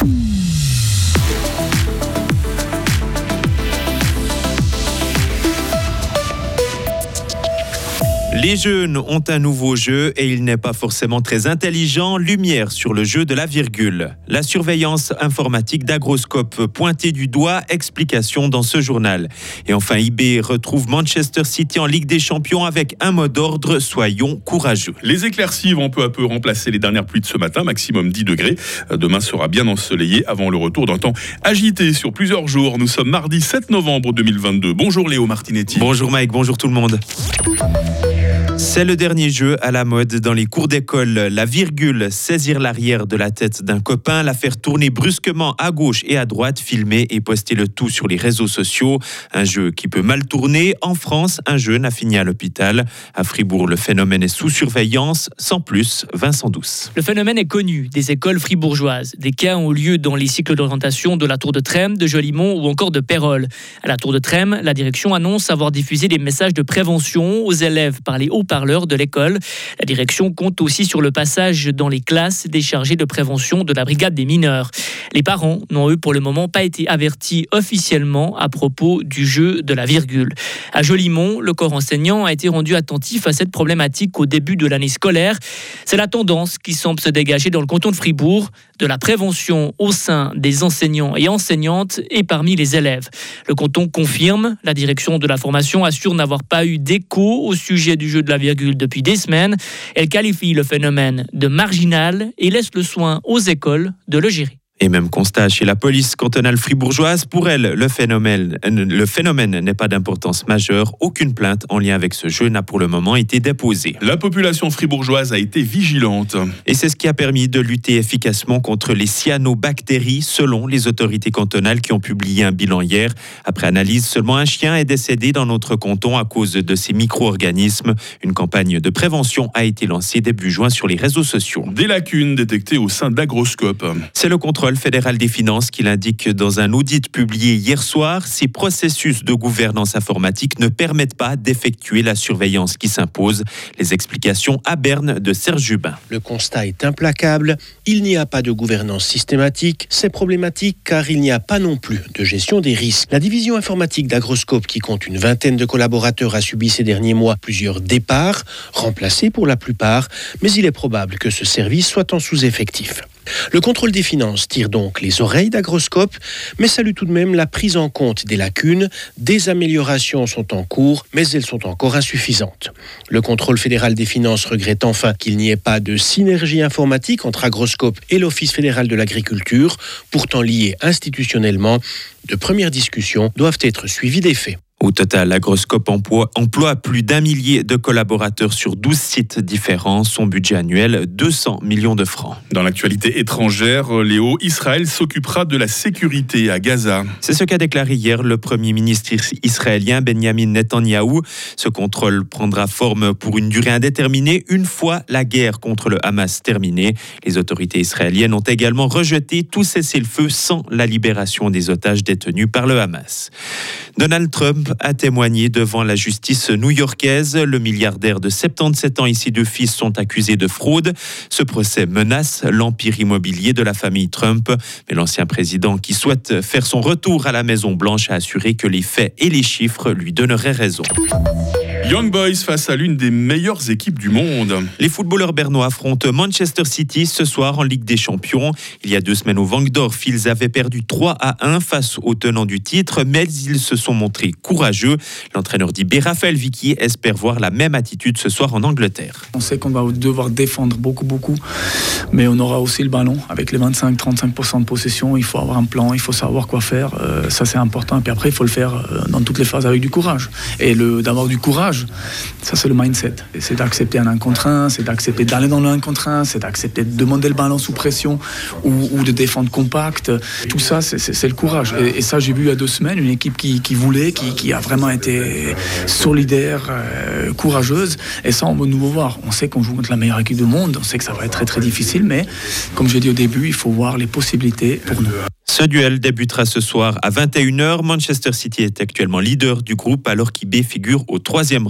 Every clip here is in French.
Hum. Les jeunes ont un nouveau jeu et il n'est pas forcément très intelligent. Lumière sur le jeu de la virgule. La surveillance informatique d'Agroscope pointée du doigt, explication dans ce journal. Et enfin, IB retrouve Manchester City en Ligue des Champions avec un mot d'ordre soyons courageux. Les éclaircies vont peu à peu remplacer les dernières pluies de ce matin, maximum 10 degrés. Demain sera bien ensoleillé avant le retour d'un temps agité sur plusieurs jours. Nous sommes mardi 7 novembre 2022. Bonjour Léo Martinetti. Bonjour Mike, bonjour tout le monde. C'est le dernier jeu à la mode dans les cours d'école. La virgule, saisir l'arrière de la tête d'un copain, la faire tourner brusquement à gauche et à droite, filmer et poster le tout sur les réseaux sociaux. Un jeu qui peut mal tourner. En France, un jeune a fini à l'hôpital. À Fribourg, le phénomène est sous surveillance. Sans plus, Vincent Douce. Le phénomène est connu des écoles fribourgeoises. Des cas ont lieu dans les cycles d'orientation de la Tour de Trême, de Jolimont ou encore de Pérol. À la Tour de Trême, la direction annonce avoir diffusé des messages de prévention aux élèves par les hauts parleurs de l'école. La direction compte aussi sur le passage dans les classes des chargés de prévention de la brigade des mineurs. Les parents n'ont eux pour le moment pas été avertis officiellement à propos du jeu de la virgule. À Jolimont, le corps enseignant a été rendu attentif à cette problématique au début de l'année scolaire. C'est la tendance qui semble se dégager dans le canton de Fribourg de la prévention au sein des enseignants et enseignantes et parmi les élèves. Le canton confirme, la direction de la formation assure n'avoir pas eu d'écho au sujet du jeu de la virgule depuis des semaines. Elle qualifie le phénomène de marginal et laisse le soin aux écoles de le gérer. Et même constat chez la police cantonale fribourgeoise. Pour elle, le phénomène, le phénomène n'est pas d'importance majeure. Aucune plainte en lien avec ce jeu n'a pour le moment été déposée. La population fribourgeoise a été vigilante. Et c'est ce qui a permis de lutter efficacement contre les cyanobactéries, selon les autorités cantonales qui ont publié un bilan hier. Après analyse, seulement un chien est décédé dans notre canton à cause de ces micro-organismes. Une campagne de prévention a été lancée début juin sur les réseaux sociaux. Des lacunes détectées au sein d'Agroscope. C'est le contrôle fédéral des finances qui l'indique dans un audit publié hier soir. Ces processus de gouvernance informatique ne permettent pas d'effectuer la surveillance qui s'impose. Les explications à Berne de Serge Jubin. Le constat est implacable. Il n'y a pas de gouvernance systématique. C'est problématique car il n'y a pas non plus de gestion des risques. La division informatique d'Agroscope, qui compte une vingtaine de collaborateurs, a subi ces derniers mois plusieurs départs, remplacés pour la plupart, mais il est probable que ce service soit en sous-effectif. Le contrôle des finances tire donc les oreilles d'Agroscope, mais salue tout de même la prise en compte des lacunes. Des améliorations sont en cours, mais elles sont encore insuffisantes. Le contrôle fédéral des finances regrette enfin qu'il n'y ait pas de synergie informatique entre Agroscope et l'Office fédéral de l'agriculture, pourtant liés institutionnellement. De premières discussions doivent être suivies des faits. Au total, Agroscope emploie, emploie plus d'un millier de collaborateurs sur 12 sites différents. Son budget annuel, 200 millions de francs. Dans l'actualité étrangère, Léo, Israël s'occupera de la sécurité à Gaza. C'est ce qu'a déclaré hier le Premier ministre israélien Benjamin Netanyahou. Ce contrôle prendra forme pour une durée indéterminée une fois la guerre contre le Hamas terminée. Les autorités israéliennes ont également rejeté tout cessez-le-feu sans la libération des otages détenus par le Hamas. Donald Trump a témoigné devant la justice new-yorkaise. Le milliardaire de 77 ans et ses deux fils sont accusés de fraude. Ce procès menace l'empire immobilier de la famille Trump. Mais l'ancien président qui souhaite faire son retour à la Maison-Blanche a assuré que les faits et les chiffres lui donneraient raison. Young Boys face à l'une des meilleures équipes du monde. Les footballeurs bernois affrontent Manchester City ce soir en Ligue des Champions. Il y a deux semaines au Vangdorf, ils avaient perdu 3 à 1 face aux tenants du titre, mais ils se sont montrés courageux. L'entraîneur dit Raphaël Vicky espère voir la même attitude ce soir en Angleterre. On sait qu'on va devoir défendre beaucoup, beaucoup, mais on aura aussi le ballon avec les 25-35% de possession. Il faut avoir un plan, il faut savoir quoi faire. Euh, ça, c'est important. Et puis après, il faut le faire euh, dans toutes les phases avec du courage. Et d'avoir du courage, ça, c'est le mindset. C'est d'accepter un 1 contre 1, c'est d'accepter d'aller dans le 1 contre 1, c'est d'accepter de demander le ballon sous pression ou, de défendre compact. Tout ça, c'est le courage. Et, ça, j'ai vu il y a deux semaines une équipe qui, voulait, qui, a vraiment été solidaire, euh, courageuse. Et ça, on veut nouveau voir. On sait qu'on joue contre la meilleure équipe du monde, on sait que ça va être très très difficile, mais comme j'ai dit au début, il faut voir les possibilités pour nous. Ce duel débutera ce soir à 21h. Manchester City est actuellement leader du groupe alors qu'IB figure au troisième.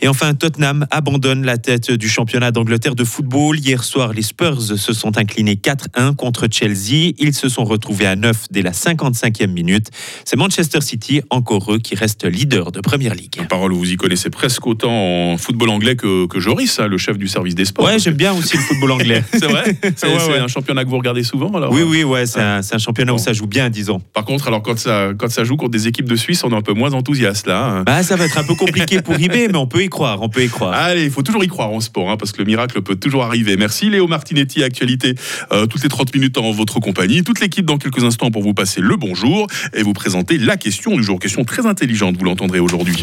Et enfin, Tottenham abandonne la tête du championnat d'Angleterre de football. Hier soir, les Spurs se sont inclinés 4-1 contre Chelsea. Ils se sont retrouvés à 9 dès la 55e minute. C'est Manchester City, encore eux, qui reste leader de Première Ligue. Parole, vous y connaissez presque autant en football anglais que, que Joris, hein, le chef du service des sports. Ouais, j'aime bien aussi le football anglais. c'est vrai C'est Ouais, ouais. un championnat que vous regardez souvent alors Oui, oui, ouais, c'est un, championnat Bon. où ça joue bien, disons. Par contre, alors quand ça, quand ça joue contre des équipes de Suisse, on est un peu moins enthousiaste là. hein. Bah, ça va être un peu compliqué pour Ribé, mais on peut y croire, on peut y croire. Allez, il faut toujours y croire en sport, hein, parce que le miracle peut toujours arriver. Merci Léo Martinetti, actualité, euh, toutes les 30 minutes en votre compagnie. Toute l'équipe dans quelques instants pour vous passer le bonjour et vous présenter la question du jour. Question très intelligente, vous l'entendrez aujourd'hui.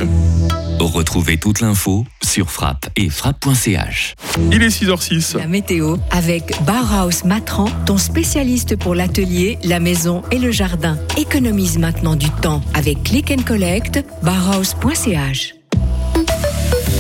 Retrouvez toute l'info sur frappe et frappe.ch. Il est 6h06. La météo avec Bauhaus Matran, ton spécialiste pour l'atelier, la maison et le jardin. Économise maintenant du temps avec Click and Collect, bauhaus.ch.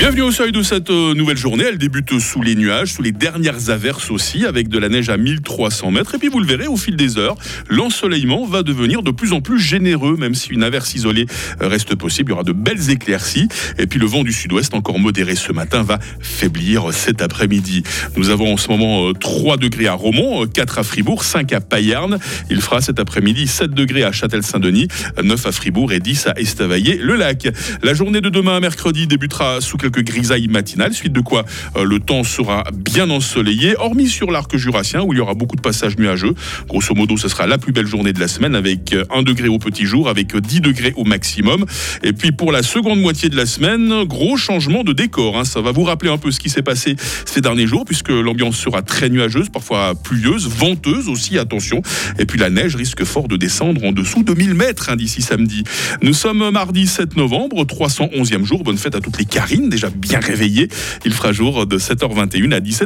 Bienvenue au seuil de cette euh, nouvelle journée. Elle débute sous les nuages, sous les dernières averses aussi, avec de la neige à 1300 mètres. Et puis vous le verrez, au fil des heures, l'ensoleillement va devenir de plus en plus généreux, même si une averse isolée euh, reste possible. Il y aura de belles éclaircies. Et puis le vent du sud-ouest, encore modéré ce matin, va faiblir cet après-midi. Nous avons en ce moment euh, 3 degrés à Romont, euh, 4 à Fribourg, 5 à Payarn. Il fera cet après-midi 7 degrés à Châtel-Saint-Denis, 9 à Fribourg et 10 à Estavayer-le-Lac. La journée de demain, mercredi, débutera sous quelques grisailles matinales, suite de quoi euh, le temps sera bien ensoleillé, hormis sur l'arc jurassien où il y aura beaucoup de passages nuageux. Grosso modo, ce sera la plus belle journée de la semaine avec euh, 1 degré au petit jour, avec euh, 10 degrés au maximum. Et puis pour la seconde moitié de la semaine, gros changement de décor. hein. Ça va vous rappeler un peu ce qui s'est passé ces derniers jours, puisque l'ambiance sera très nuageuse, parfois pluvieuse, venteuse aussi, attention. Et puis la neige risque fort de descendre en dessous de 1000 mètres hein, d'ici samedi. Nous sommes mardi 7 novembre, 311e jour. Bonne fête à toutes les Karines, déjà bien réveillées. Il fera jour de 7h21 à 17h.